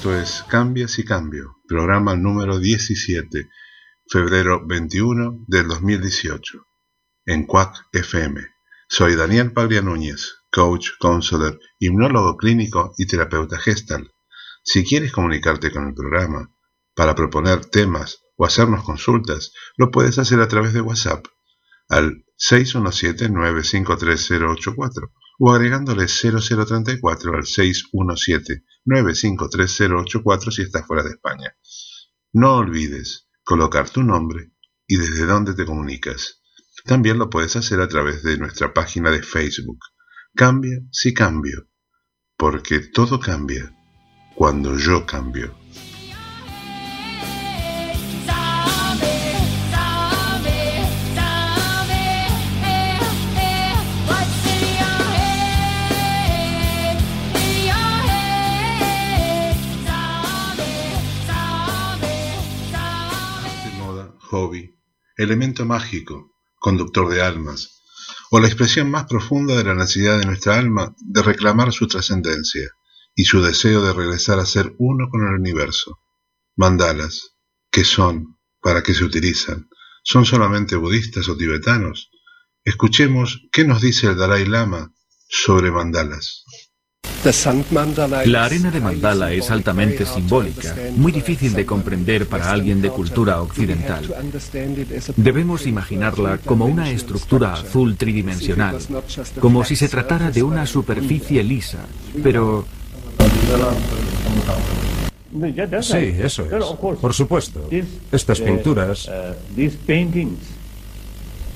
Esto es Cambias y Cambio, programa número 17, febrero 21 del 2018, en CUAC FM. Soy Daniel Paglia Núñez, coach, counselor, hipnólogo clínico y terapeuta gestal. Si quieres comunicarte con el programa para proponer temas o hacernos consultas, lo puedes hacer a través de WhatsApp al 617-953-084 o agregándole 0034 al 617-953-084 si estás fuera de España. No olvides colocar tu nombre y desde dónde te comunicas. También lo puedes hacer a través de nuestra página de Facebook. Cambia si cambio, porque todo cambia cuando yo cambio. Elemento mágico, conductor de almas, o la expresión más profunda de la necesidad de nuestra alma de reclamar su trascendencia y su deseo de regresar a ser uno con el universo. Mandalas, ¿qué son? ¿Para qué se utilizan? ¿Son solamente budistas o tibetanos? Escuchemos qué nos dice el Dalai Lama sobre mandalas. La arena de mandala es altamente simbólica, muy difícil de comprender para alguien de cultura occidental. Debemos imaginarla como una estructura azul tridimensional, como si se tratara de una superficie lisa, pero Sí, eso es. Por supuesto. Estas pinturas,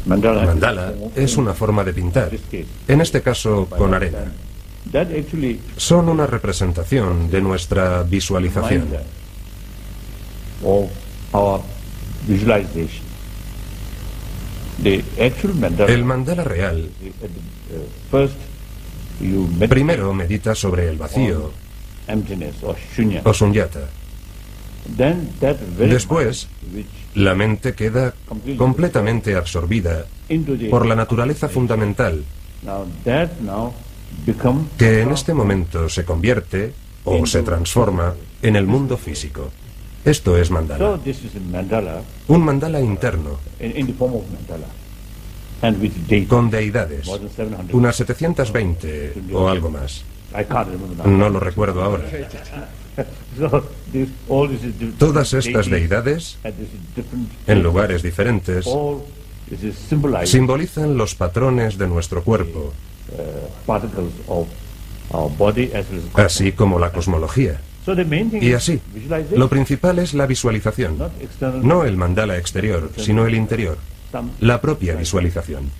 mandala, es una forma de pintar. En este caso, con arena. Son una representación de nuestra visualización. El mandala real primero medita sobre el vacío o sunyata. Después, la mente queda completamente absorbida por la naturaleza fundamental que en este momento se convierte o se transforma en el mundo físico. Esto es mandala. Un mandala interno, con deidades, unas 720 o algo más. No lo recuerdo ahora. Todas estas deidades, en lugares diferentes, simbolizan los patrones de nuestro cuerpo, así como la cosmología. Y así, lo principal es la visualización, no el mandala exterior, sino el interior, la propia visualización.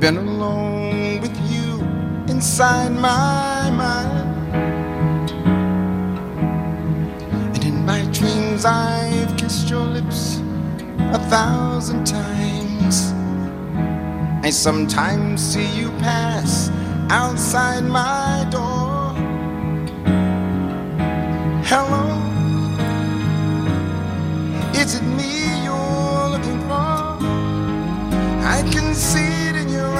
Been alone with you inside my mind. And in my dreams, I've kissed your lips a thousand times. I sometimes see you pass outside my door. Hello, is it me you're looking for? I can see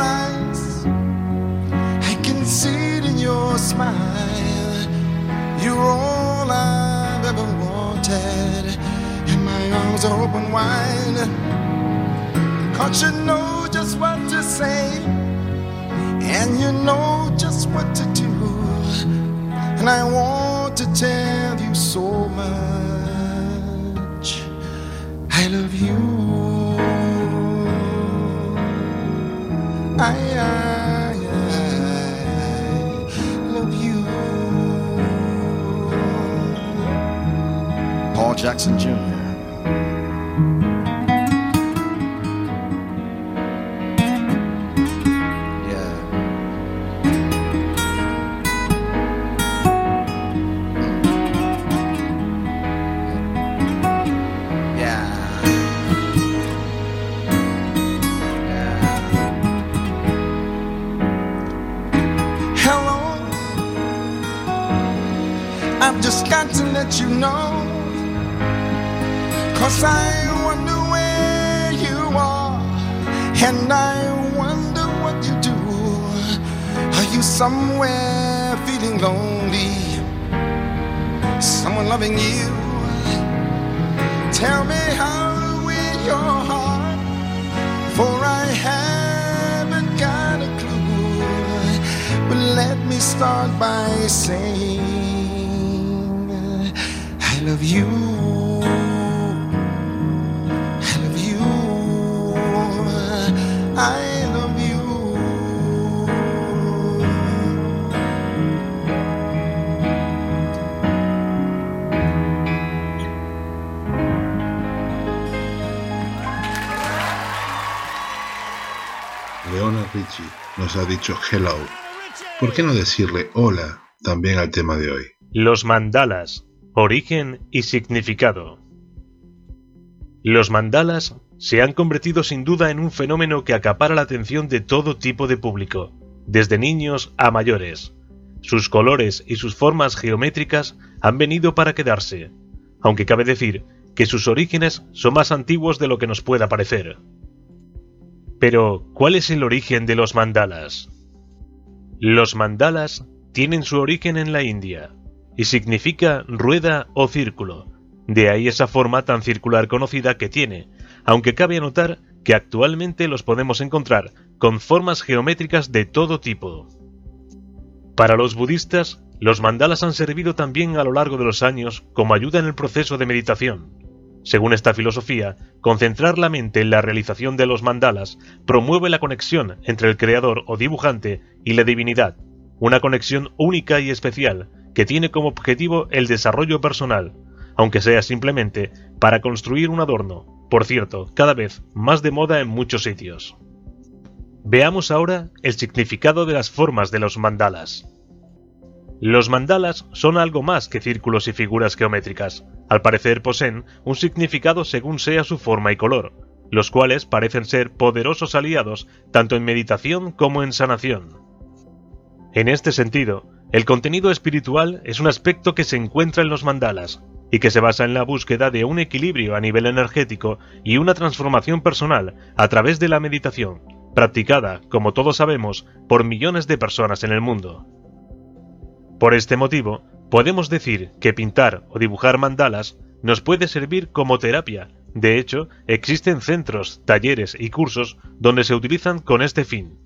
eyes. I can see it in your smile. You're all I've ever wanted. And my arms are open wide. Cause you know just what to say. And you know just what to do. And I want to tell you so much. I love you. I, love you. Paul Jackson Jr. you know. Cause I wonder where you are, and I wonder what you do. Are you somewhere feeling lonely? Someone loving you? Tell me how to win your heart, for I haven't got a clue. But let me start by saying. I love you. I love you. I love you. Leona Richie nos ha dicho hello. ¿Por qué no decirle hola también al tema de hoy? Los mandalas Origen y significado. Los mandalas se han convertido sin duda en un fenómeno que acapara la atención de todo tipo de público, desde niños a mayores. Sus colores y sus formas geométricas han venido para quedarse, aunque cabe decir que sus orígenes son más antiguos de lo que nos pueda parecer. Pero, ¿cuál es el origen de los mandalas? Los mandalas tienen su origen en la India, y significa rueda o círculo. De ahí esa forma tan circular conocida que tiene, aunque cabe anotar que actualmente los podemos encontrar con formas geométricas de todo tipo. Para los budistas, los mandalas han servido también a lo largo de los años como ayuda en el proceso de meditación. Según esta filosofía, concentrar la mente en la realización de los mandalas promueve la conexión entre el creador o dibujante y la divinidad, una conexión única y especial que tiene como objetivo el desarrollo personal, aunque sea simplemente para construir un adorno, por cierto, cada vez más de moda en muchos sitios. Veamos ahora el significado de las formas de los mandalas. Los mandalas son algo más que círculos y figuras geométricas. Al parecer poseen un significado según sea su forma y color, los cuales parecen ser poderosos aliados tanto en meditación como en sanación. En este sentido, el contenido espiritual es un aspecto que se encuentra en los mandalas y que se basa en la búsqueda de un equilibrio a nivel energético y una transformación personal a través de la meditación, practicada, como todos sabemos, por millones de personas en el mundo. Por este motivo, podemos decir que pintar o dibujar mandalas nos puede servir como terapia. De hecho, existen centros, talleres y cursos donde se utilizan con este fin.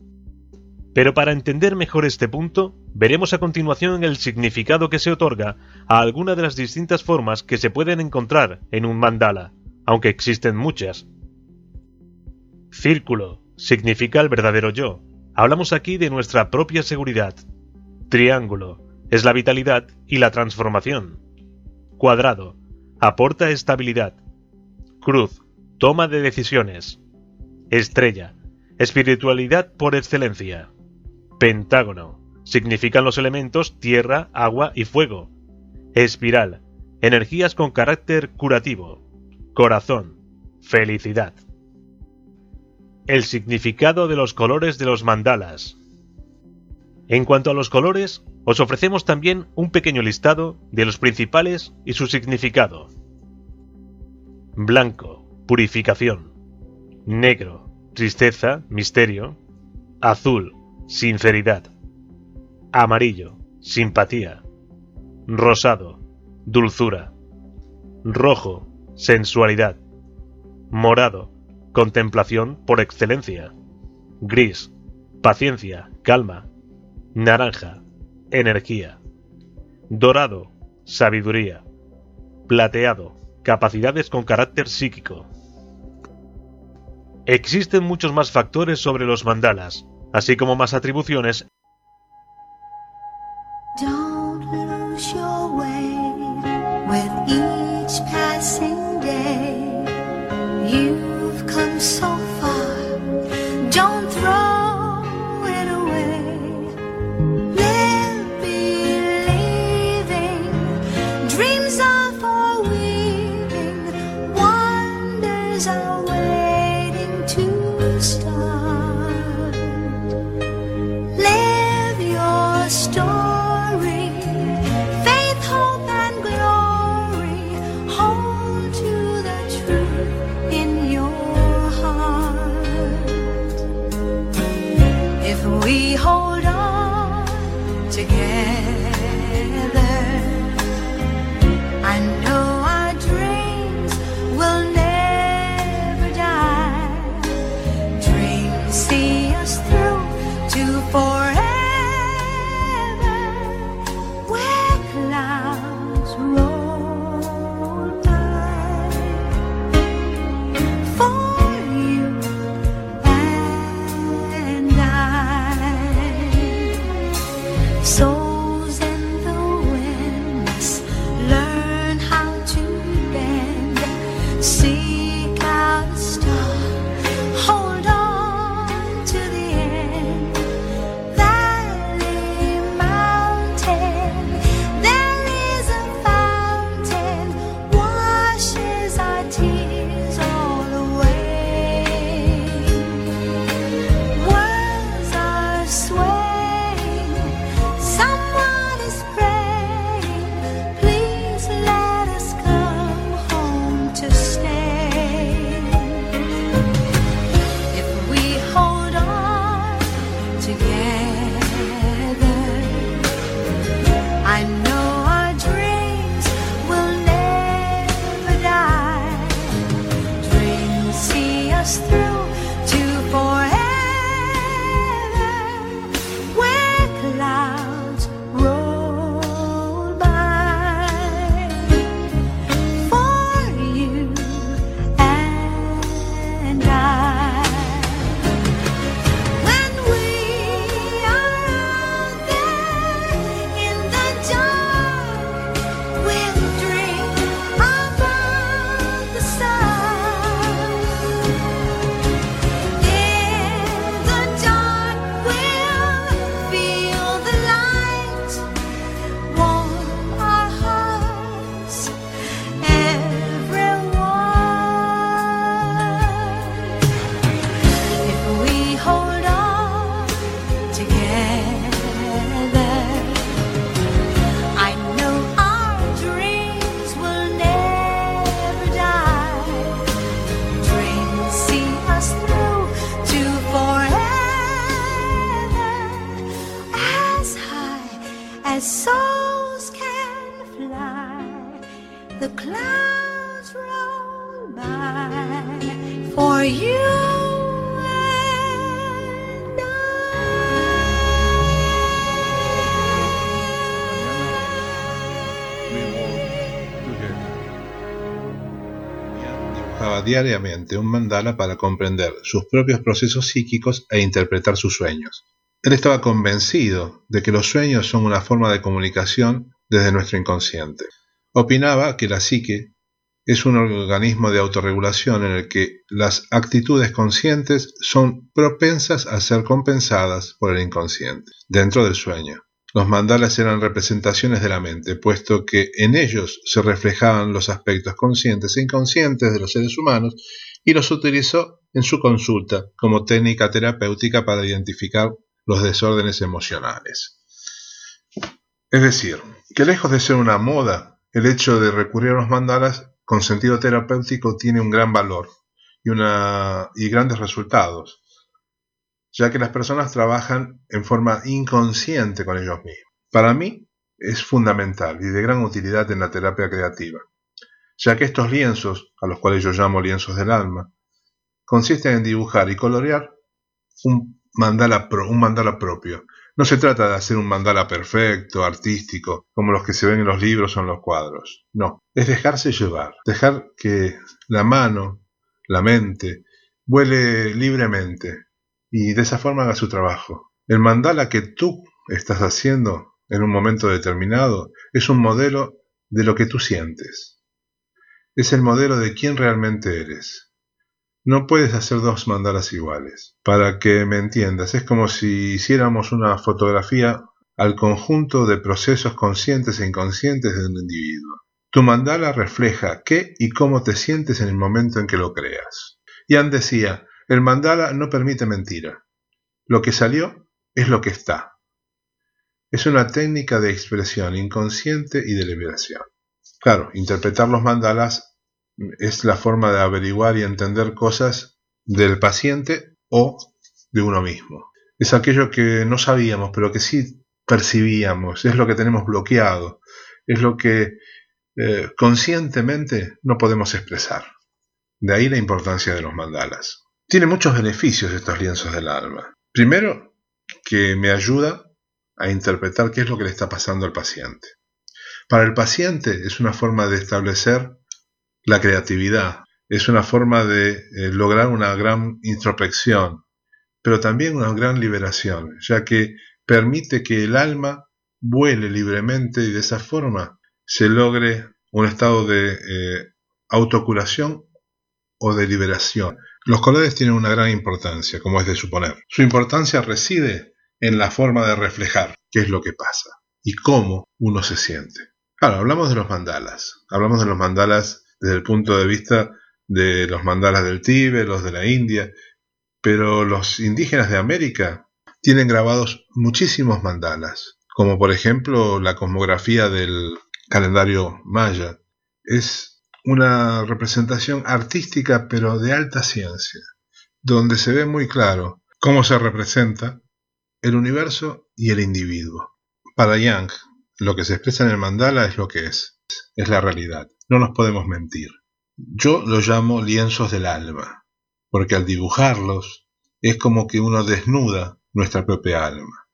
Pero para entender mejor este punto, veremos a continuación el significado que se otorga a alguna de las distintas formas que se pueden encontrar en un mandala, aunque existen muchas. Círculo significa el verdadero yo. Hablamos aquí de nuestra propia seguridad. Triángulo es la vitalidad y la transformación. Cuadrado aporta estabilidad. Cruz toma de decisiones. Estrella espiritualidad por excelencia. Pentágono. Significan los elementos tierra, agua y fuego. Espiral. Energías con carácter curativo. Corazón. Felicidad. El significado de los colores de los mandalas. En cuanto a los colores, os ofrecemos también un pequeño listado de los principales y su significado. Blanco, purificación. Negro, tristeza, misterio. Azul, Sinceridad. Amarillo. Simpatía. Rosado. Dulzura. Rojo. Sensualidad. Morado. Contemplación por excelencia. Gris. Paciencia. Calma. Naranja. Energía. Dorado. Sabiduría. Plateado. Capacidades con carácter psíquico. Existen muchos más factores sobre los mandalas, así como más atribuciones. again. Diariamente un mandala para comprender sus propios procesos psíquicos e interpretar sus sueños. Él estaba convencido de que los sueños son una forma de comunicación desde nuestro inconsciente. Opinaba que la psique es un organismo de autorregulación en el que las actitudes conscientes son propensas a ser compensadas por el inconsciente, dentro del sueño. Los mandalas eran representaciones de la mente, puesto que en ellos se reflejaban los aspectos conscientes e inconscientes de los seres humanos y los utilizó en su consulta como técnica terapéutica para identificar los desórdenes emocionales. Es decir, que lejos de ser una moda, el hecho de recurrir a los mandalas con sentido terapéutico tiene un gran valor y, grandes resultados ya que las personas trabajan en forma inconsciente con ellos mismos. Para mí es fundamental y de gran utilidad en la terapia creativa, ya que estos lienzos, a los cuales yo llamo lienzos del alma, consisten en dibujar y colorear un mandala, un mandala propio. No se trata de hacer un mandala perfecto, artístico, como los que se ven en los libros o en los cuadros. No, es dejarse llevar, dejar que la mano, la mente, vuele libremente, y de esa forma haga su trabajo. El mandala que tú estás haciendo en un momento determinado es un modelo de lo que tú sientes. es el modelo de quién realmente eres. No puedes hacer dos mandalas iguales. Para que me entiendas, es como si hiciéramos una fotografía al conjunto de procesos conscientes e inconscientes de un individuo. Tu mandala refleja qué y cómo te sientes en el momento en que lo creas. Ian decía, el mandala no permite mentira. Lo que salió es lo que está. Es una técnica de expresión inconsciente y de liberación. Claro, interpretar los mandalas es la forma de averiguar y entender cosas del paciente o de uno mismo. Es aquello que no sabíamos, pero que sí percibíamos, es lo que tenemos bloqueado, es lo que eh, conscientemente no podemos expresar. De ahí la importancia de los mandalas. Tiene muchos beneficios estos lienzos del alma. Primero, que me ayuda a interpretar qué es lo que le está pasando al paciente. Para el paciente es una forma de establecer la creatividad, es una forma de eh, lograr una gran introspección, pero también una gran liberación, ya que permite que el alma vuele libremente y de esa forma se logre un estado de eh, autocuración o de liberación. Los colores tienen una gran importancia, como es de suponer. Su importancia reside en la forma de reflejar qué es lo que pasa y cómo uno se siente. Claro, hablamos de los mandalas. Hablamos de los mandalas desde el punto de vista de los mandalas del Tíbet, los de la India, pero los indígenas de América tienen grabados muchísimos mandalas, como por ejemplo la cosmografía del calendario maya. Es una representación artística pero de alta ciencia, donde se ve muy claro cómo se representa el universo y el individuo. Para Yang, lo que se expresa en el mandala es lo que es, es la realidad, no nos podemos mentir. Yo lo llamo lienzos del alma, porque al dibujarlos es como que uno desnuda nuestra propia alma.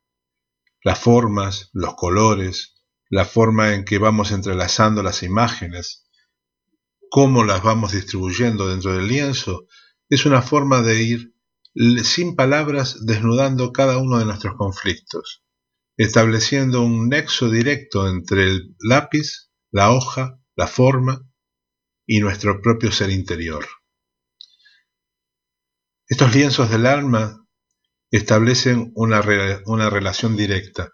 Las formas, los colores, la forma en que vamos entrelazando las imágenes, cómo las vamos distribuyendo dentro del lienzo, es una forma de ir sin palabras desnudando cada uno de nuestros conflictos, estableciendo un nexo directo entre el lápiz, la hoja, la forma y nuestro propio ser interior. Estos lienzos del alma establecen una, relación directa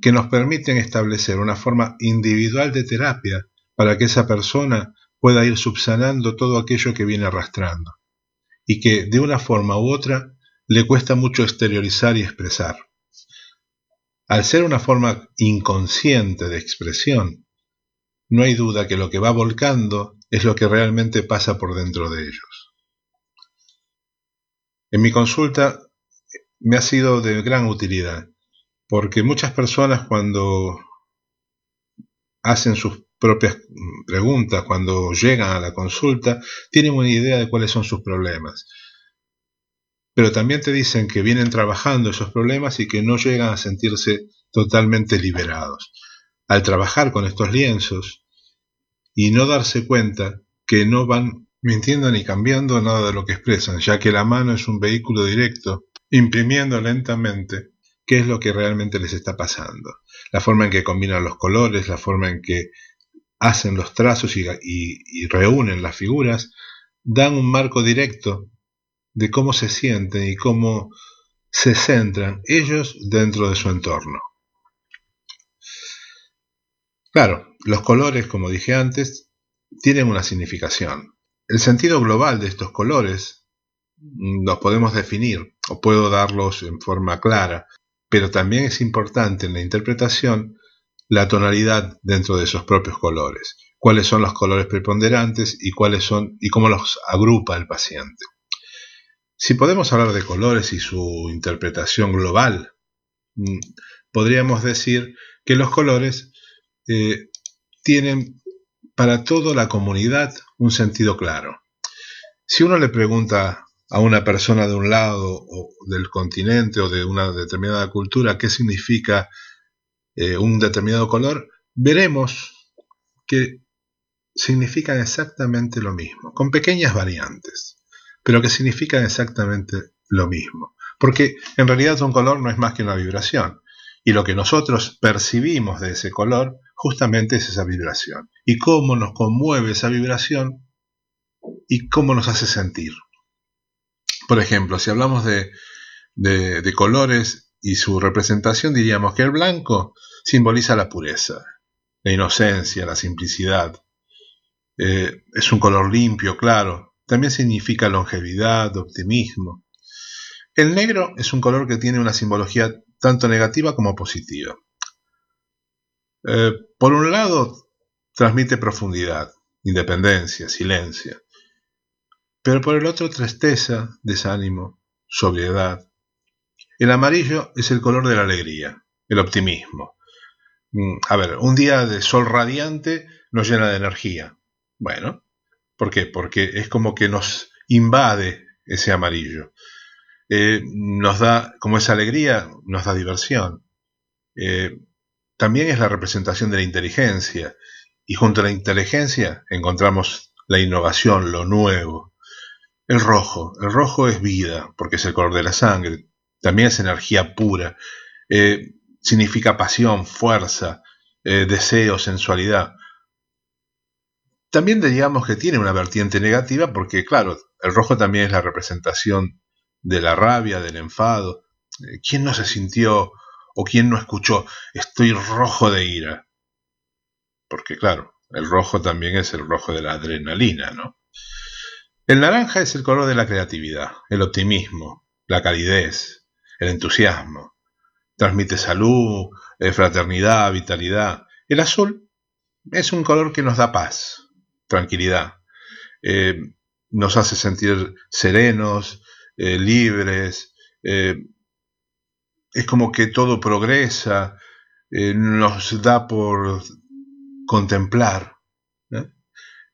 que nos permiten establecer una forma individual de terapia para que esa persona pueda ir subsanando todo aquello que viene arrastrando y que de una forma u otra le cuesta mucho exteriorizar y expresar. Al ser una forma inconsciente de expresión, no hay duda que lo que va volcando es lo que realmente pasa por dentro de ellos. En mi consulta me ha sido de gran utilidad, porque muchas personas cuando hacen sus propias preguntas, cuando llegan a la consulta, tienen una idea de cuáles son sus problemas. Pero también te dicen que vienen trabajando esos problemas y que no llegan a sentirse totalmente liberados. Al trabajar con estos lienzos y no darse cuenta que no van mintiendo ni cambiando nada de lo que expresan, ya que la mano es un vehículo directo imprimiendo lentamente qué es lo que realmente les está pasando. La forma en que combinan los colores, la forma en que hacen los trazos y, reúnen las figuras, dan un marco directo de cómo se sienten y cómo se centran ellos dentro de su entorno. Claro, los colores, como dije antes, tienen una significación. El sentido global de estos colores los podemos definir o puedo darlos en forma clara, pero también es importante en la interpretación la tonalidad dentro de esos propios colores, cuáles son los colores preponderantes y cuáles son y cómo los agrupa el paciente. Si podemos hablar de colores y su interpretación global, mm, podríamos decir que los colores eh, tienen para toda la comunidad un sentido claro. Si uno le pregunta a una persona de un lado o del continente o de una determinada cultura qué significa eh, un determinado color, veremos que significan exactamente lo mismo, con pequeñas variantes, pero que significan exactamente lo mismo. Porque en realidad un color no es más que una vibración. Y lo que nosotros percibimos de ese color justamente es esa vibración. Y cómo nos conmueve esa vibración y cómo nos hace sentir. Por ejemplo, si hablamos de, de, colores y su representación, diríamos que el blanco simboliza la pureza, la inocencia, la simplicidad. Eh, es un color limpio, claro. También significa longevidad, optimismo. El negro es un color que tiene una simbología tanto negativa como positiva. Eh, por un lado, transmite profundidad, independencia, silencio pero por el otro tristeza, desánimo, sobriedad. El amarillo es el color de la alegría, el optimismo. Mm, a ver, un día de sol radiante nos llena de energía. Bueno, ¿por qué? Porque es como que nos invade ese amarillo. Eh, nos da, como esa alegría, nos da diversión. Eh, también es la representación de la inteligencia. Y junto a la inteligencia encontramos la innovación, lo nuevo, el rojo. El rojo es vida, porque es el color de la sangre. También es energía pura. Eh, significa pasión, fuerza, eh, deseo, sensualidad. También diríamos que tiene una vertiente negativa porque, claro, el rojo también es la representación de la rabia, del enfado. Eh, ¿Quién no se sintió o quién no escuchó estoy rojo de ira? Porque, claro, el rojo también es el rojo de la adrenalina, ¿no? El naranja es el color de la creatividad, el optimismo, la calidez, el entusiasmo. Transmite salud, eh, fraternidad, vitalidad. El azul es un color que nos da paz, tranquilidad. Eh, nos hace sentir serenos, eh, libres. es como que todo progresa, nos da por contemplar.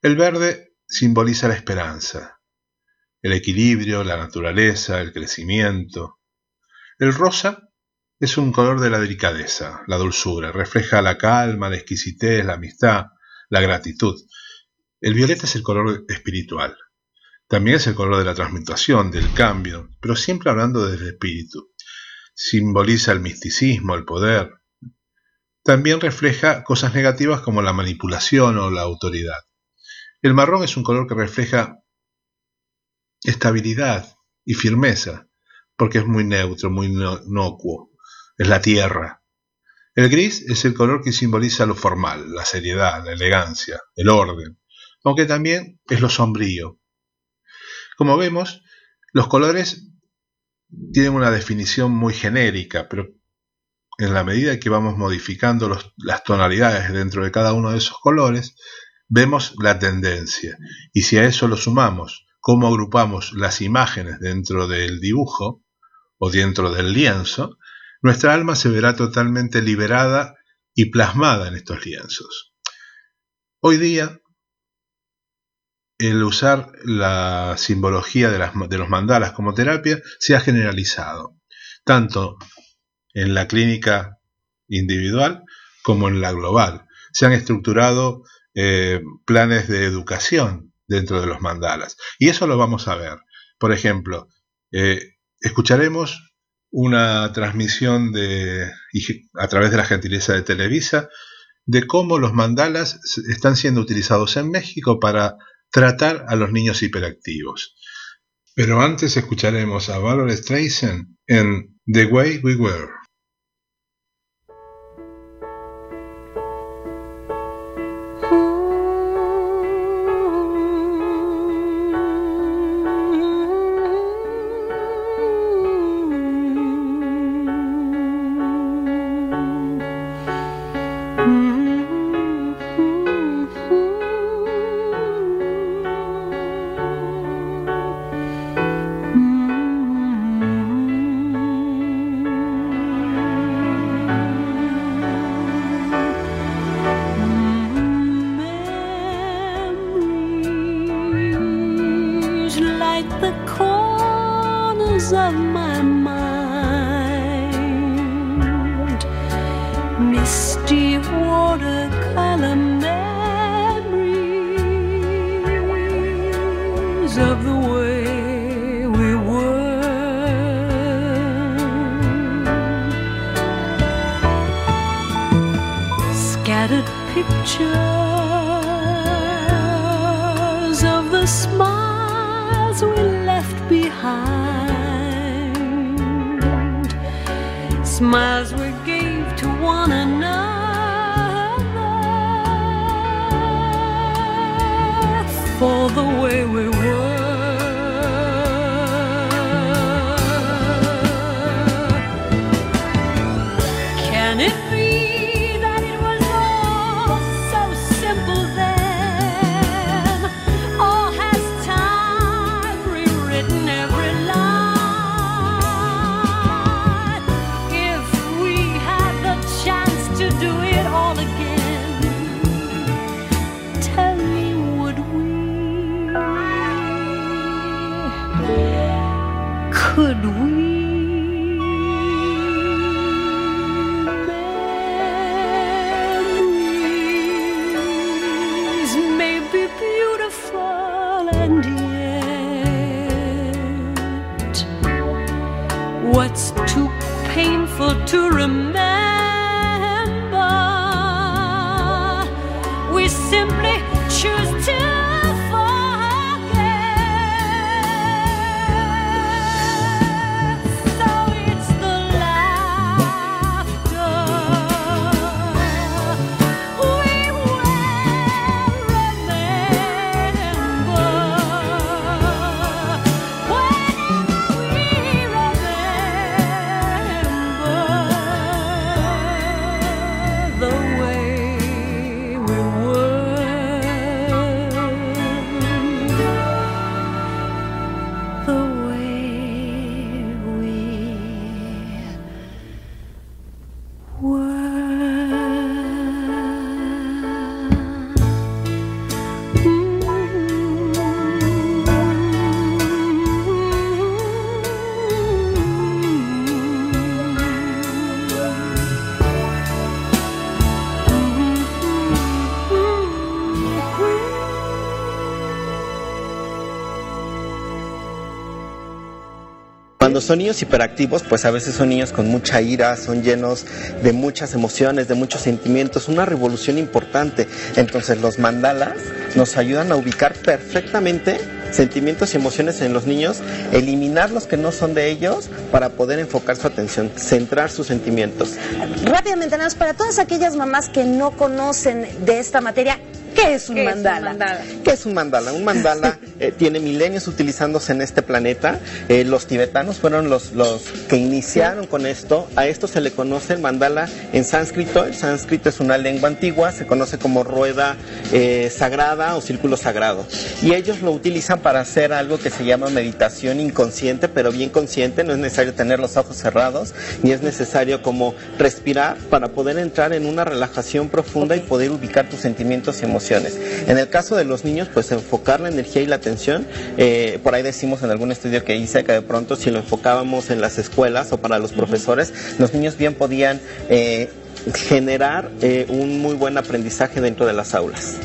El verde simboliza la esperanza, el equilibrio, la naturaleza, el crecimiento. El rosa es un color de la delicadeza, la dulzura, refleja la calma, la exquisitez, la amistad, la gratitud. El violeta es el color espiritual. También es el color de la transmutación, del cambio, pero siempre hablando desde el espíritu. Simboliza el misticismo, el poder. También refleja cosas negativas como la manipulación o la autoridad. El marrón es un color que refleja estabilidad y firmeza, porque es muy neutro, muy inocuo. Es la tierra. El gris es el color que simboliza lo formal, la seriedad, la elegancia, el orden, aunque también es lo sombrío. Como vemos, los colores tienen una definición muy genérica, pero en la medida que vamos modificando las tonalidades dentro de cada uno de esos colores, vemos la tendencia. Y si a eso lo sumamos cómo agrupamos las imágenes dentro del dibujo o dentro del lienzo, nuestra alma se verá totalmente liberada y plasmada en estos lienzos. Hoy día, el usar la simbología de, los mandalas como terapia se ha generalizado, tanto en la clínica individual como en la global. Se han estructurado eh, planes de educación dentro de los mandalas. Y eso lo vamos a ver. Por ejemplo, eh, escucharemos una transmisión de, a través de la gentileza de Televisa de cómo los mandalas están siendo utilizados en México para tratar a los niños hiperactivos. Pero antes escucharemos a Barbara Streisand en The Way We Were. scattered pictures of the smiles we left behind, smiles we gave to one another for the way we were. Son niños hiperactivos, pues a veces son niños con mucha ira, son llenos de muchas emociones, de muchos sentimientos, una revolución importante. Entonces los mandalas nos ayudan a ubicar perfectamente sentimientos y emociones en los niños, eliminar los que no son de ellos para poder enfocar su atención, centrar sus sentimientos. Rápidamente, nada más para todas aquellas mamás que no conocen de esta materia, ¿qué es un, ¿Qué es un mandala? mandala? ¿Qué es un mandala? Un mandala eh, tiene milenios utilizándose en este planeta. Eh, los tibetanos fueron los, los que iniciaron con esto. A esto se le conoce el mandala en sánscrito. El sánscrito es una lengua antigua, se conoce como rueda eh, sagrada o círculo sagrado. Y ellos lo utilizan para hacer algo que se llama meditación inconsciente, pero bien consciente. No es necesario tener los ojos cerrados, ni es necesario como respirar para poder entrar en una relajación profunda y poder ubicar tus sentimientos y emociones. En el caso de los niños, pues enfocar la energía y la atención. eh, por ahí decimos en algún estudio que hice que de pronto si lo enfocábamos en las escuelas o para los profesores, los niños bien podían eh, generar eh, un muy buen aprendizaje dentro de las aulas.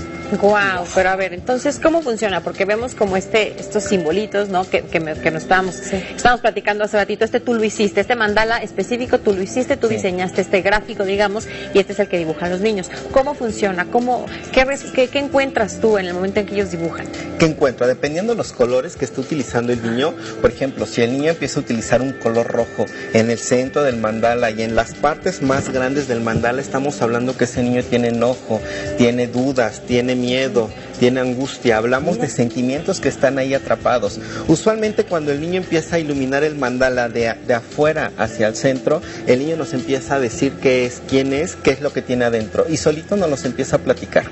Wow, pero a ver, entonces, ¿cómo funciona? Porque vemos como este, estos simbolitos, ¿no? Que, que, me- que nos estábamos, estábamos platicando hace ratito, este tú lo hiciste, este mandala específico tú lo hiciste, tú Sí. diseñaste este gráfico, digamos, y este es el que dibujan los niños. ¿Cómo funciona? ¿Cómo, qué, qué, qué encuentras tú en el momento en que ellos dibujan? ¿Qué encuentra? Dependiendo de los colores que esté utilizando el niño, por ejemplo, si el niño empieza a utilizar un color rojo en el centro del mandala y en las partes más grandes del mandala, estamos hablando que ese niño tiene enojo, tiene dudas, tiene miedo, tiene angustia. Hablamos de sentimientos que están ahí atrapados. Usualmente cuando el niño empieza a iluminar el mandala de, de afuera hacia el centro, el niño nos empieza a decir qué es, quién es, qué es lo que tiene adentro. Y solito nos los empieza a platicar.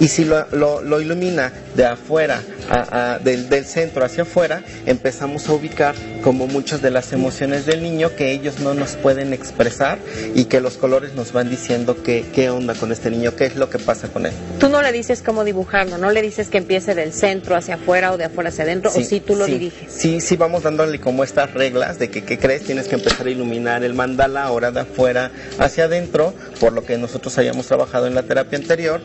Y si lo, lo- lo ilumina de afuera, a- a- del, del centro hacia afuera, empezamos a ubicar como muchas de las emociones del niño que ellos no nos pueden expresar y que los colores nos van diciendo qué, qué onda con este niño, qué es lo que pasa con él. Tú no le dices cómo dibujarlo, no le dices que empiece del centro hacia afuera o de afuera hacia adentro, o si tú lo sí, diriges. Sí, sí, vamos dándole como estas reglas de que, ¿qué crees? Tienes que empezar a iluminar el mandala ahora de afuera hacia adentro, por lo que nosotros hayamos trabajado en la terapia anterior.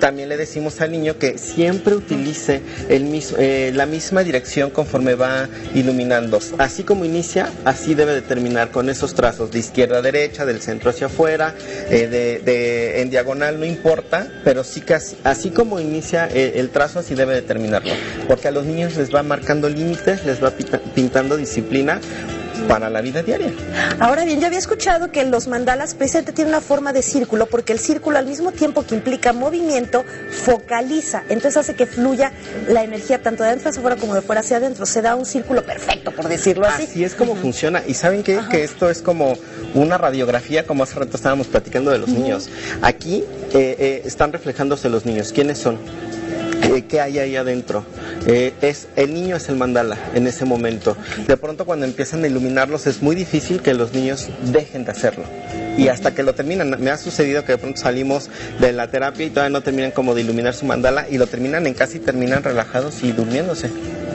También le decimos al niño que siempre utilice eh, la misma dirección conforme va iluminando. Así como inicia, así debe de terminar con esos trazos de izquierda a derecha, del centro hacia afuera, eh, de, en diagonal, no importa, pero sí que así, como inicia eh, el trazo, así debe de terminarlo. Porque a los niños les va marcando límites, les va pintando disciplina para la vida diaria. Ahora bien, yo había escuchado que los mandalas precisamente tienen una forma de círculo, porque el círculo al mismo tiempo que implica movimiento, focaliza, entonces hace que fluya la energía tanto de adentro hacia afuera como de fuera hacia adentro. Se da un círculo perfecto, por decirlo así. Así es como funciona. Y saben qué? que esto es como una radiografía, como hace rato estábamos platicando de los niños. Aquí eh, eh, están reflejándose los niños. ¿Quiénes son? Eh, ¿Qué hay ahí adentro? Eh, es el niño es el mandala en ese momento. De pronto cuando empiezan a iluminarlos es muy difícil que los niños dejen de hacerlo. Y hasta que lo terminan, me ha sucedido que de pronto salimos de la terapia y todavía no terminan como de iluminar su mandala y lo terminan en casa y terminan relajados y durmiéndose.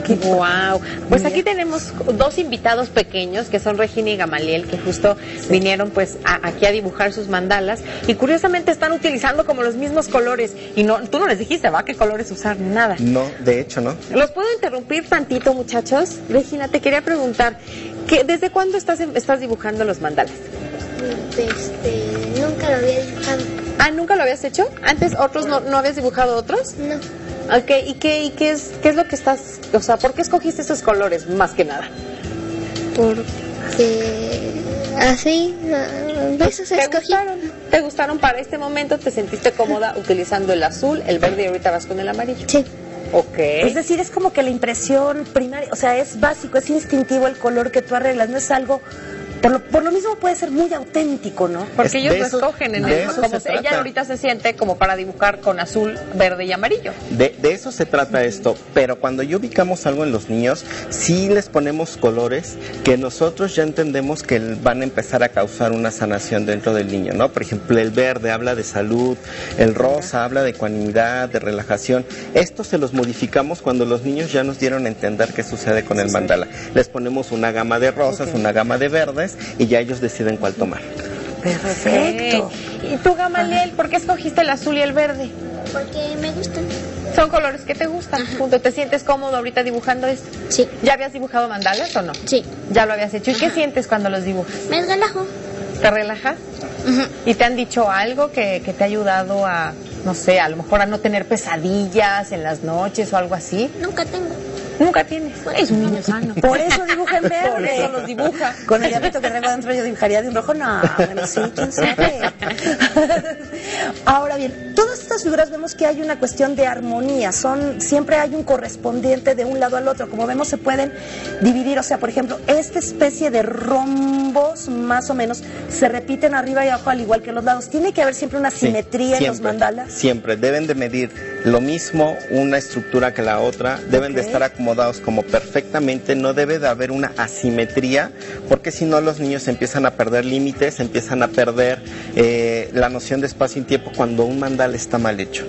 Wow. Pues aquí tenemos dos invitados pequeños que son Regina y Gamaliel que justo vinieron pues a- aquí a dibujar sus mandalas y curiosamente están utilizando como los mismos colores y no tú no les dijiste va qué colores usar nada. No, de hecho, ¿no? ¿Los puedo interrumpir tantito, muchachos? Regina, te quería preguntar, ¿que, ¿desde cuándo estás, en- estás dibujando los mandalas? Este, nunca lo había dibujado. Ah, ¿nunca lo habías hecho? ¿Antes otros no, no habías dibujado otros? No, Ok, ¿y qué, y qué es, qué es lo que estás, o sea, por qué escogiste esos colores más que nada? porque así, a veces ¿Te escogí. gustaron? ¿Te gustaron para este momento? ¿Te sentiste cómoda utilizando el azul, el verde y ahorita vas con el amarillo? Sí. Ok. Es decir, es como que la impresión primaria, o sea, es básico, es instintivo el color que tú arreglas, no es algo, por lo, por lo mismo puede ser muy auténtico, ¿no? Porque Es- ellos lo escogen en el, como se se- ella ahorita se siente como para dibujar con azul, verde y amarillo. De, de eso se trata esto, pero cuando ya ubicamos algo en los niños, sí les ponemos colores que nosotros ya entendemos que van a empezar a causar una sanación dentro del niño, ¿no? Por ejemplo, el verde habla de salud, el rosa habla de ecuanimidad, de relajación. Esto se los modificamos cuando los niños ya nos dieron a entender qué sucede con el mandala. Les ponemos una gama de rosas, una gama de y ya ellos deciden cuál tomar. Perfecto. ¿Y tú, Gamaliel, por qué escogiste el azul y el verde? Porque me gustan. Son colores que te gustan. Punto. ¿Te sientes cómodo ahorita dibujando esto? Sí, ¿Ya habías dibujado mandalas o no? sí. Ya lo habías hecho. ¿Y qué sientes cuando los dibujas? Me relajo. ¿Te relajas? ¿Y te han dicho algo que, que te ha ayudado a, no sé, a lo mejor a no tener pesadillas en las noches o algo así? Nunca tengo. Nunca tienes. Es un niño sano. Por eso dibuja en verde. Por eso los dibuja. Con el diablito que traigo adentro yo dibujaría de un rojo. No, bueno, sí, quién sabe. Ahora bien, todas estas figuras vemos que hay una cuestión de armonía. Son, siempre hay un correspondiente de un lado al otro. Como vemos, se pueden dividir. O sea, por ejemplo, esta especie de rombos, más o menos, se repiten arriba y abajo, al igual que los lados. Tiene que haber siempre una Sí, simetría en los mandalas. Siempre, deben de medir lo mismo una estructura que la otra, deben de estar como perfectamente, no debe de haber una asimetría, porque si no los niños empiezan a perder límites, empiezan a perder eh, la noción de espacio y tiempo cuando un mandal está mal hecho.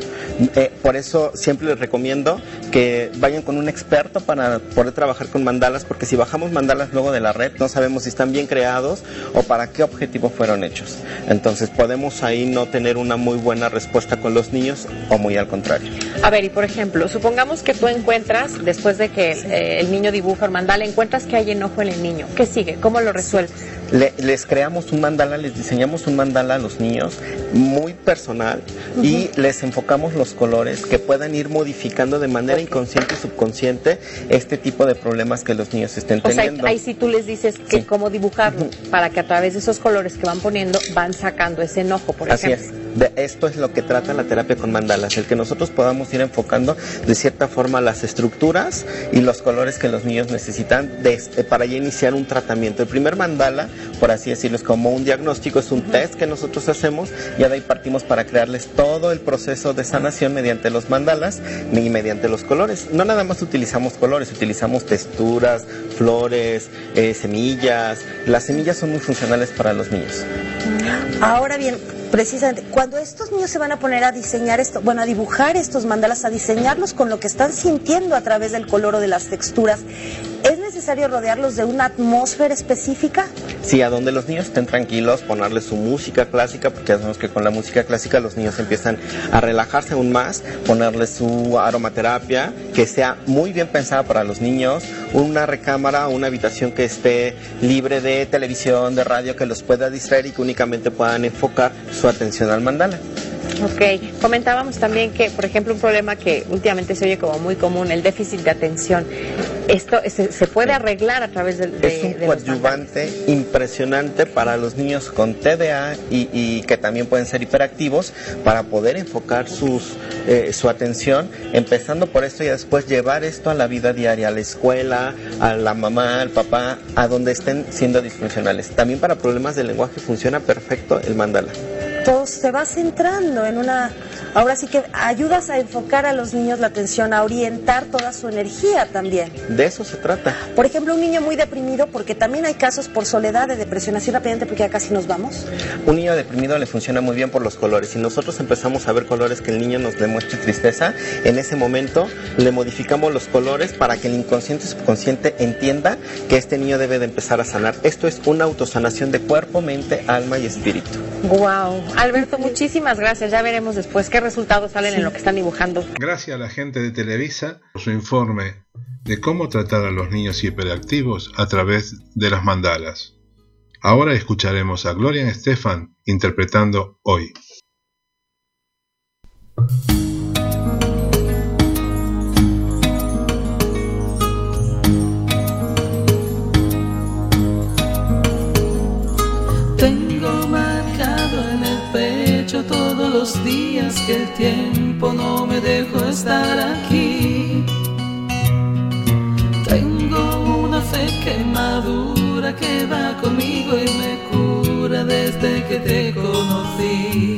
Eh, por eso siempre les recomiendo que vayan con un experto para poder trabajar con mandalas, porque si bajamos mandalas luego de la red, no sabemos si están bien creados o para qué objetivo fueron hechos. Entonces podemos ahí no tener una muy buena respuesta con los niños o muy al contrario. A ver, y por ejemplo, supongamos que tú encuentras, después de que eh, el niño dibuja el mandala, encuentras que hay enojo en el niño. ¿Qué sigue? ¿Cómo lo resuelves? Le- les creamos un mandala, les diseñamos un mandala a los niños muy personal y les enfocamos los colores que puedan ir modificando de manera inconsciente y subconsciente este tipo de problemas que los niños estén O sea, ahí, teniendo. ahí sí tú les dices que Sí. cómo dibujarlo, para que a través de esos colores que van poniendo, van sacando ese enojo, por Así ejemplo. es. De esto es lo que trata la terapia con mandalas, el que nosotros podamos ir enfocando de cierta forma las estructuras y los colores que los niños necesitan de- eh, para ya iniciar un tratamiento. El primer mandala, por así decirlo, es como un diagnóstico, es un test que nosotros hacemos y de ahí partimos para crearles todo el proceso de sanación mediante los mandalas y mediante los colores. No nada más utilizamos colores, utilizamos texturas, flores, eh, semillas. Las semillas son muy funcionales para los niños. Ahora bien, precisamente, cuando estos niños se van a poner a diseñar esto, bueno, a dibujar estos mandalas, a diseñarlos con lo que están sintiendo a través del color o de las texturas, ¿es necesario rodearlos de una atmósfera específica? Sí, a donde los niños estén tranquilos, ponerles su música clásica, porque ya sabemos que con la música clásica los niños empiezan a relajarse aún más, ponerles su aromaterapia, que sea muy bien pensada para los niños, una recámara, una habitación que esté libre de televisión, de radio, que los pueda distraer y que únicamente puedan enfocar su atención al mandala. Ok, comentábamos también que, por ejemplo, un problema que últimamente se oye como muy común, el déficit de atención. Esto se, se puede arreglar a través del de, Es un de coadyuvante impresionante para los niños con TDA y, y que también pueden ser hiperactivos para poder enfocar sus, eh, su atención, empezando por esto y después llevar esto a la vida diaria, a la escuela, a la mamá, al papá, a donde estén siendo disfuncionales. También para problemas de lenguaje funciona perfecto el mandala. Todo se va centrando en una... Ahora sí que ayudas a enfocar a los niños la atención, a orientar toda su energía también. De eso se trata. Por ejemplo, un niño muy deprimido, porque también hay casos por soledad de depresión, así rápidamente porque ya casi nos vamos. Un niño deprimido le funciona muy bien por los colores. Si nosotros empezamos a ver colores que el niño nos demuestre tristeza, en ese momento le modificamos los colores para que el inconsciente y subconsciente entienda que este niño debe de empezar a sanar. Esto es una autosanación de cuerpo, mente, alma y espíritu. Wow. Alberto, muchísimas gracias. Ya veremos después qué resultados salen en lo que están dibujando. Gracias a la gente de Televisa por su informe de cómo tratar a los niños hiperactivos a través de las mandalas. Ahora escucharemos a Gloria Estefan interpretando Hoy. Los días que el tiempo no me dejó estar aquí. Tengo una fe que madura, que va conmigo y me cura desde que te conocí.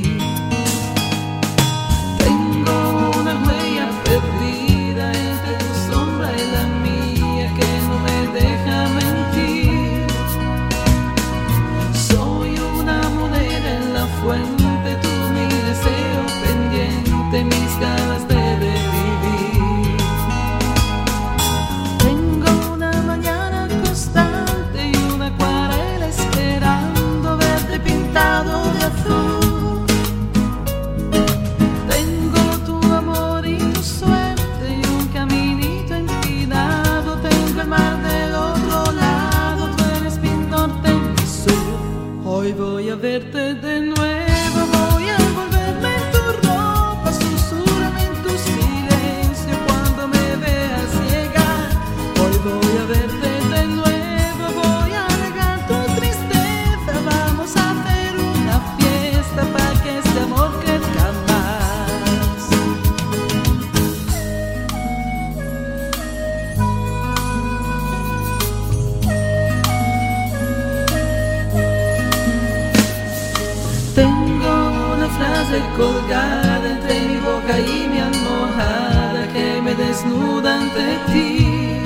Frase colgada entre mi boca y mi almohada que me desnuda ante ti.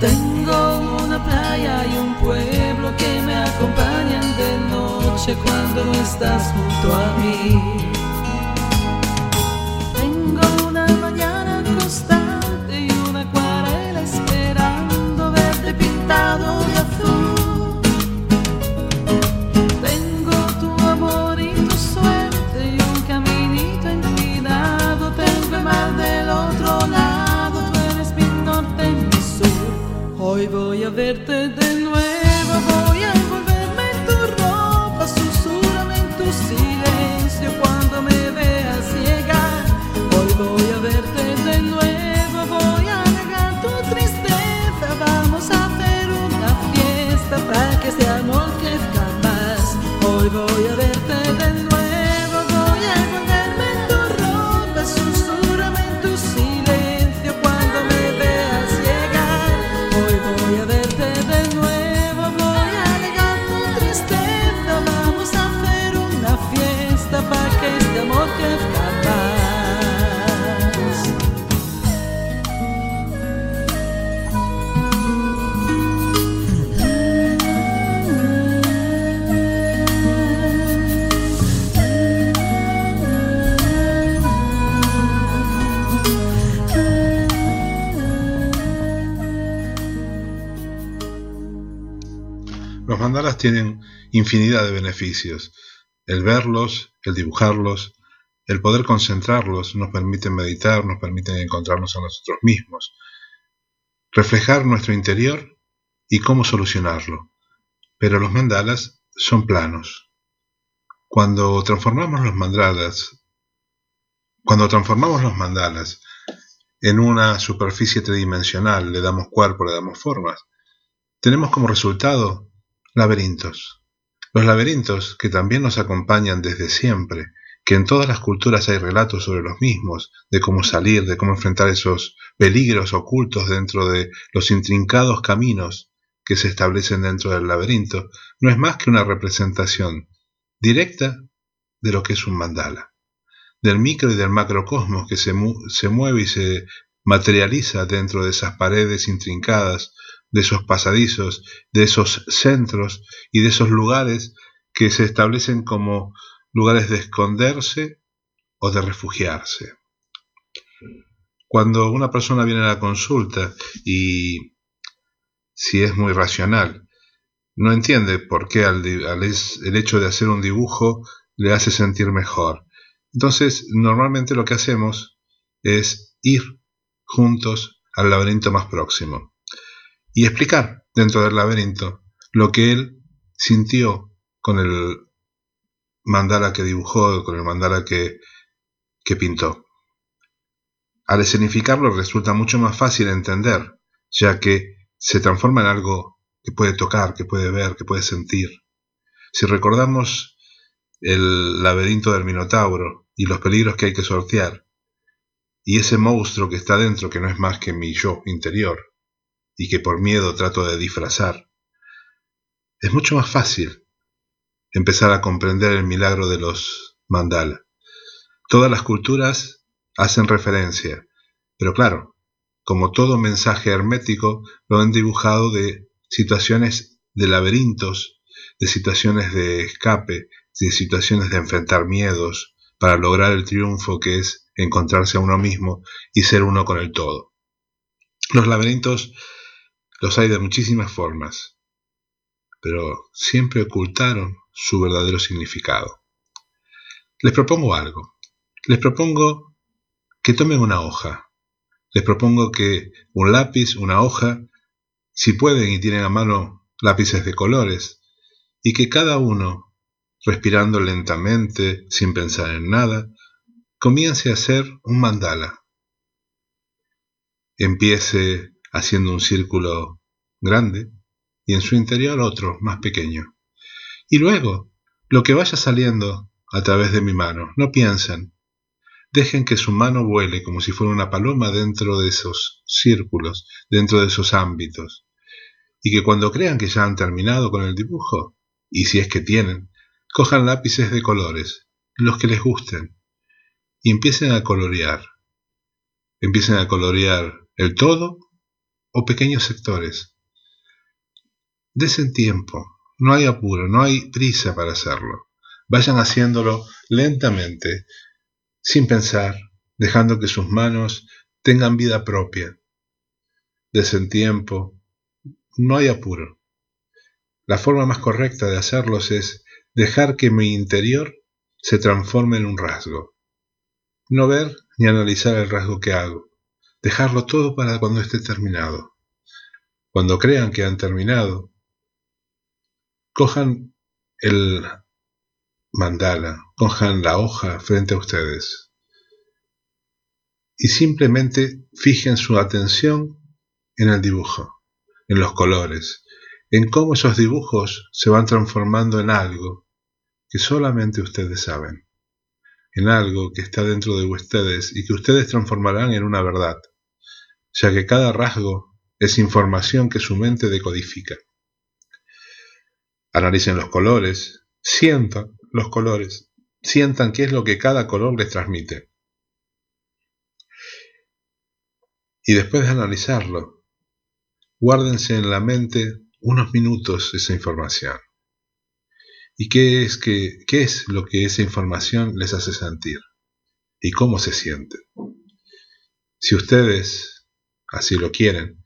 Tengo una playa y un pueblo que me acompañan de noche cuando estás junto a mí. Los mandalas tienen infinidad de beneficios. El verlos, el dibujarlos, el poder concentrarlos nos permite meditar, nos permite encontrarnos a nosotros mismos, reflejar nuestro interior y cómo solucionarlo. Pero los mandalas son planos. Cuando transformamos los mandalas, cuando transformamos los mandalas en una superficie tridimensional, le damos cuerpo, le damos formas, tenemos como resultado laberintos. Los laberintos que también nos acompañan desde siempre, que en todas las culturas hay relatos sobre los mismos, de cómo salir, de cómo enfrentar esos peligros ocultos dentro de los intrincados caminos que se establecen dentro del laberinto, no es más que una representación directa de lo que es un mandala, del micro y del macrocosmos que se, se mueve y se materializa dentro de esas paredes intrincadas de esos pasadizos, de esos centros y de esos lugares que se establecen como lugares de esconderse o de refugiarse. Cuando una persona viene a la consulta y si es muy racional, no entiende por qué el hecho de hacer un dibujo le hace sentir mejor. Entonces, normalmente lo que hacemos es ir juntos al laberinto más próximo y explicar dentro del laberinto lo que él sintió con el mandala que dibujó, con el mandala que, que pintó. Al escenificarlo resulta mucho más fácil entender, ya que se transforma en algo que puede tocar, que puede ver, que puede sentir. Si recordamos el laberinto del Minotauro y los peligros que hay que sortear, y ese monstruo que está dentro, que no es más que mi yo interior, y que por miedo trato de disfrazar. Es mucho más fácil empezar a comprender el milagro de los mandala. Todas las culturas hacen referencia, pero claro, como todo mensaje hermético, lo han dibujado de situaciones de laberintos, de situaciones de escape, de situaciones de enfrentar miedos, para lograr el triunfo que es encontrarse a uno mismo y ser uno con el todo. Los laberintos los hay de muchísimas formas, pero siempre ocultaron su verdadero significado. Les propongo algo. Les propongo que tomen una hoja. Les propongo que un lápiz, una hoja, si pueden y tienen a mano lápices de colores, y que cada uno, respirando lentamente, sin pensar en nada, comience a hacer un mandala. Empiece haciendo un círculo grande y en su interior otro más pequeño. Y luego, lo que vaya saliendo a través de mi mano, no piensen. Dejen que su mano vuele como si fuera una paloma dentro de esos círculos, dentro de esos ámbitos. Y que cuando crean que ya han terminado con el dibujo, y si es que tienen, cojan lápices de colores, los que les gusten, y empiecen a colorear. Empiecen a colorear el todo o pequeños sectores. Desen tiempo, no hay apuro, no hay prisa para hacerlo. Vayan haciéndolo lentamente, sin pensar, dejando que sus manos tengan vida propia. Desen tiempo, no hay apuro. La forma más correcta de hacerlos es dejar que mi interior se transforme en un rasgo. No ver ni analizar el rasgo que hago. Dejarlo todo para cuando esté terminado. Cuando crean que han terminado, cojan el mandala, cojan la hoja frente a ustedes y simplemente fijen su atención en el dibujo, en los colores, en cómo esos dibujos se van transformando en algo que solamente ustedes saben, en algo que está dentro de ustedes y que ustedes transformarán en una verdad, ya que cada rasgo es información que su mente decodifica. Analicen los colores, sientan los colores, sientan qué es lo que cada color les transmite. Y después de analizarlo, guárdense en la mente unos minutos esa información. ¿Y qué es, qué es lo que esa información les hace sentir? ¿Y cómo se sienten? Si ustedes así lo quieren,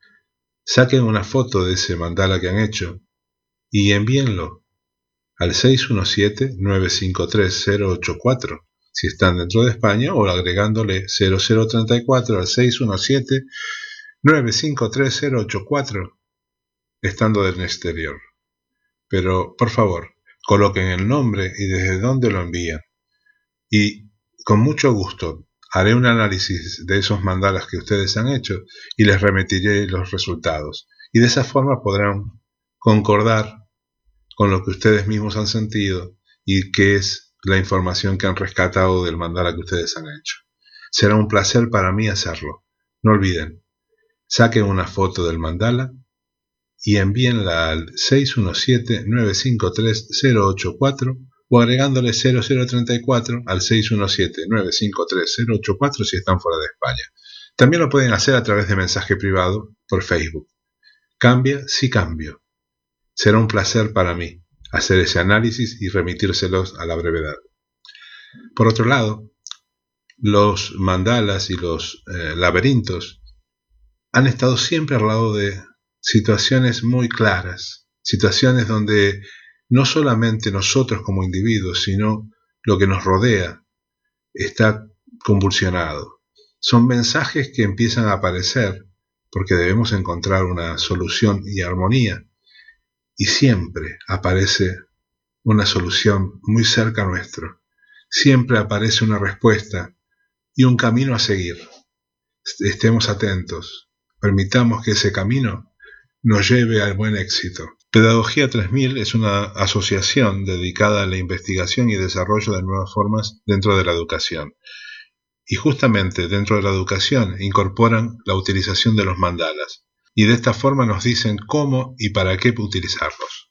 saquen una foto de ese mandala que han hecho y envíenlo al 617-953-084 si están dentro de España o agregándole 0034 al 617-953-084 estando del exterior. Pero, por favor, coloquen el nombre y desde dónde lo envían. Y con mucho gusto haré un análisis de esos mandalas que ustedes han hecho y les remitiré los resultados. Y de esa forma podrán concordar con lo que ustedes mismos han sentido y que es la información que han rescatado del mandala que ustedes han hecho. Será un placer para mí hacerlo. No olviden, saquen una foto del mandala y envíenla al 617-953-084 o agregándole 0034 al 617-953-084 si están fuera de España. También lo pueden hacer a través de mensaje privado por Facebook. Cambia si cambio. Será un placer para mí hacer ese análisis y remitírselos a la brevedad. Por otro lado, los mandalas y los eh, laberintos han estado siempre al lado de situaciones muy claras, situaciones donde no solamente nosotros como individuos, sino lo que nos rodea está convulsionado. Son mensajes que empiezan a aparecer porque debemos encontrar una solución y armonía. Y siempre aparece una solución muy cerca nuestro. Siempre aparece una respuesta y un camino a seguir. Estemos atentos. Permitamos que ese camino nos lleve al buen éxito. Pedagogía 3000 es una asociación dedicada a la investigación y desarrollo de nuevas formas dentro de la educación. Y justamente dentro de la educación incorporan la utilización de los mandalas. Y de esta forma nos dicen cómo y para qué utilizarlos.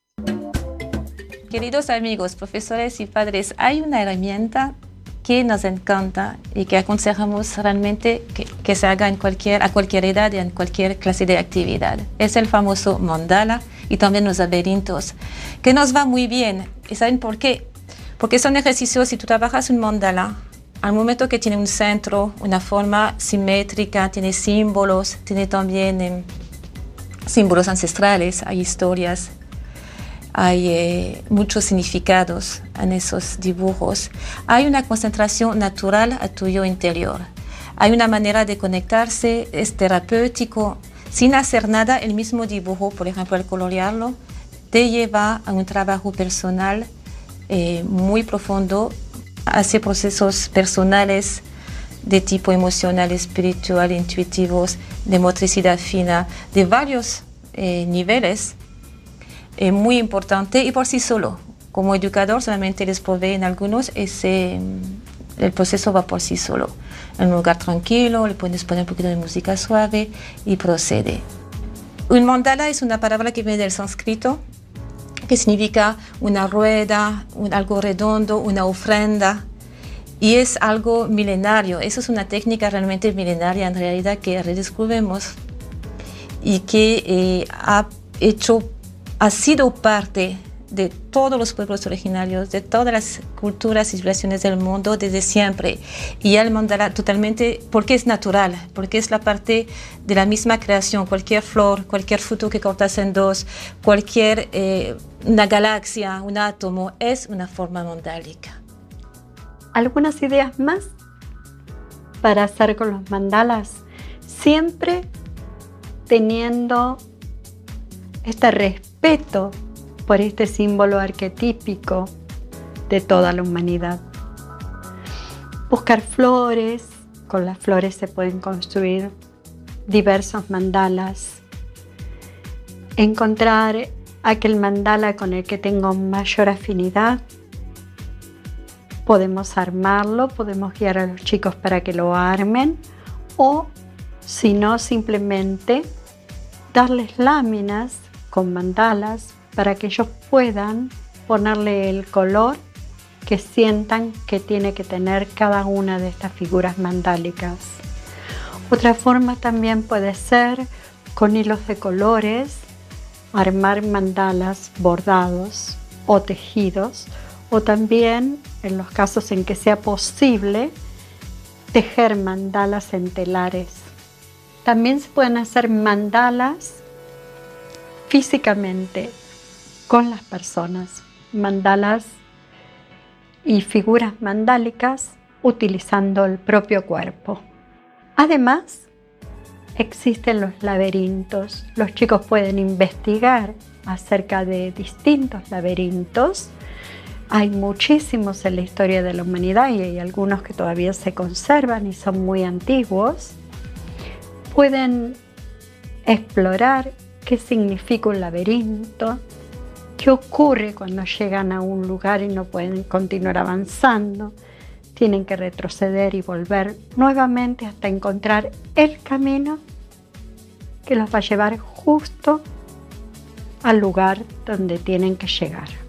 Queridos amigos, profesores y padres, hay una herramienta que nos encanta y que aconsejamos realmente que, se haga en cualquier, a cualquier edad y en cualquier clase de actividad. Es el famoso mandala y también los laberintos, que nos va muy bien. ¿Y saben por qué? Porque son ejercicios, si tú trabajas un mandala, al momento que tiene un centro, una forma simétrica, tiene símbolos, tiene también em, símbolos ancestrales, hay historias hay eh, muchos significados en esos dibujos. Hay una concentración natural a tuyo interior. Hay una manera de conectarse, es terapéutico, sin hacer nada, el mismo dibujo, por ejemplo, al colorearlo, te lleva a un trabajo personal eh, muy profundo, hacia procesos personales de tipo emocional, espiritual, intuitivos, de motricidad fina, de varios eh, niveles es muy importante y por sí solo. Como educador solamente les provee en algunos, ese, mm, el proceso va por sí solo. En un lugar tranquilo, le puedes poner un poquito de música suave y procede. Un mandala es una palabra que viene del sánscrito, que significa una rueda, un, algo redondo, una ofrenda. Y es algo milenario. Eso es una técnica realmente milenaria en realidad que redescubrimos y que eh, ha hecho ha sido parte de todos los pueblos originarios, de todas las culturas y civilizaciones del mundo desde siempre. Y el mandala totalmente, porque es natural, porque es la parte de la misma creación. Cualquier flor, cualquier fruto que cortas en dos, cualquier eh, una galaxia, un átomo, es una forma mandálica. ¿Algunas ideas más para hacer con los mandalas? Siempre teniendo este respeto por este símbolo arquetípico de toda la humanidad. Buscar flores, con las flores se pueden construir diversos mandalas. Encontrar aquel mandala con el que tengo mayor afinidad. Podemos armarlo, podemos guiar a los chicos para que lo armen o si no simplemente darles láminas con mandalas para que ellos puedan ponerle el color que sientan que tiene que tener cada una de estas figuras mandálicas. Otra forma también puede ser con hilos de colores, armar mandalas bordados o tejidos, o también, en los casos en que sea posible, tejer mandalas en telares. También se pueden hacer mandalas físicamente con las personas. Mandalas y figuras mandálicas utilizando el propio cuerpo. Además, existen los laberintos. Los chicos pueden investigar acerca de distintos laberintos. Hay muchísimos en la historia de la humanidad y hay algunos que todavía se conservan y son muy antiguos. Pueden explorar qué significa un laberinto, qué ocurre cuando llegan a un lugar y no pueden continuar avanzando. Tienen que retroceder y volver nuevamente hasta encontrar el camino que los va a llevar justo al lugar donde tienen que llegar.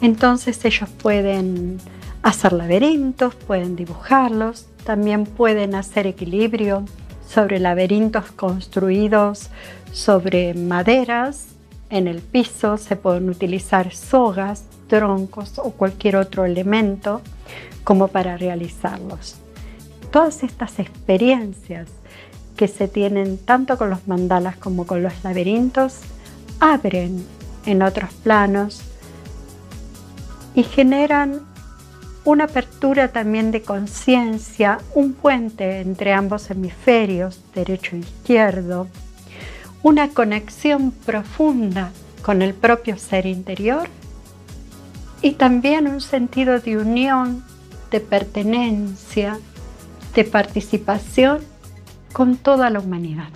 Entonces ellos pueden hacer laberintos, pueden dibujarlos, también pueden hacer equilibrio sobre laberintos construidos sobre maderas. En el piso se pueden utilizar sogas, troncos o cualquier otro elemento como para realizarlos. Todas estas experiencias que se tienen tanto con los mandalas como con los laberintos abren en otros planos y generan una apertura también de conciencia, un puente entre ambos hemisferios, derecho e izquierdo, una conexión profunda con el propio ser interior y también un sentido de unión, de pertenencia, de participación con toda la humanidad.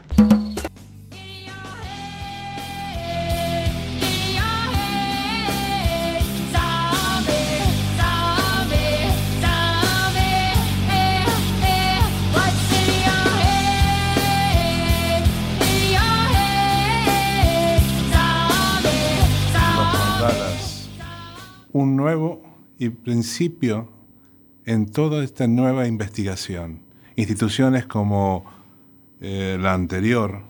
Y principio en toda esta nueva investigación. Instituciones como eh, la anterior,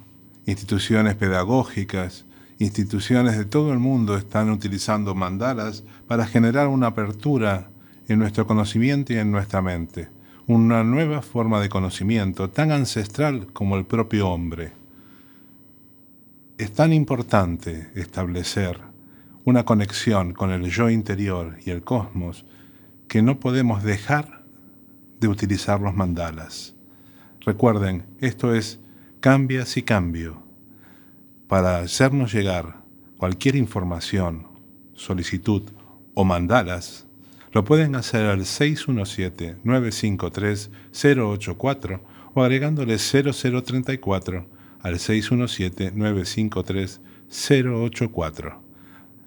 instituciones pedagógicas, instituciones de todo el mundo están utilizando mandalas para generar una apertura en nuestro conocimiento y en nuestra mente, una nueva forma de conocimiento tan ancestral como el propio hombre. Es tan importante establecer una conexión con el yo interior y el cosmos que no podemos dejar de utilizar los mandalas. Recuerden, esto es cambia si cambio. Para hacernos llegar cualquier información, solicitud o mandalas, lo pueden hacer al 617-953-084 o agregándole 0034 al 617-953-084.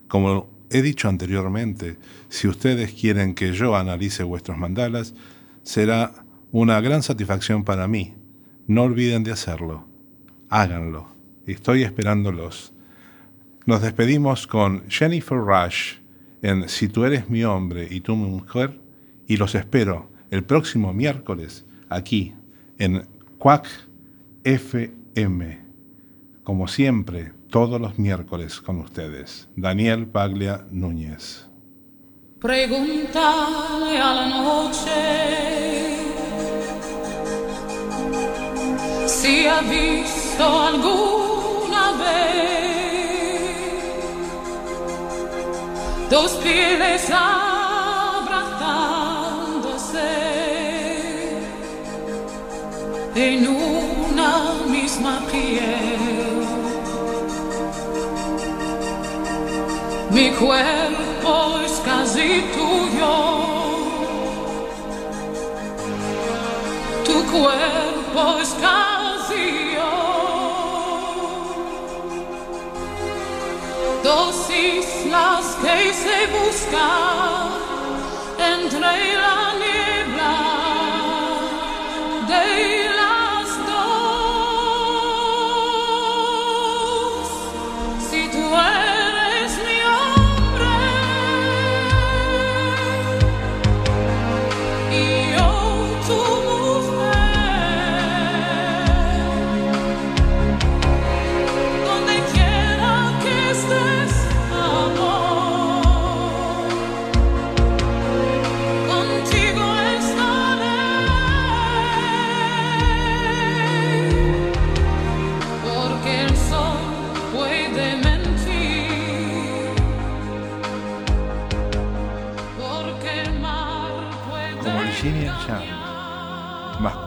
Como he dicho anteriormente, si ustedes quieren que yo analice vuestros mandalas, será una gran satisfacción para mí. No olviden de hacerlo. Háganlo. Estoy esperándolos. Nos despedimos con Jennifer Rush en Si tú eres mi hombre y tú mi mujer y los espero el próximo miércoles aquí en Quack FM. Como siempre, todos los miércoles con ustedes. Daniel Paglia Núñez. Pregúntale a la noche si ha visto alguna vez dos pieles abrazándose en una misma piel. Mi cuerpo es casi tuyo. Tu cuerpo es casi yo. Dos islas que se buscan entre la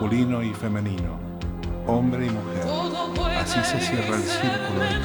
masculino y femenino, hombre y mujer. Así se cierra el círculo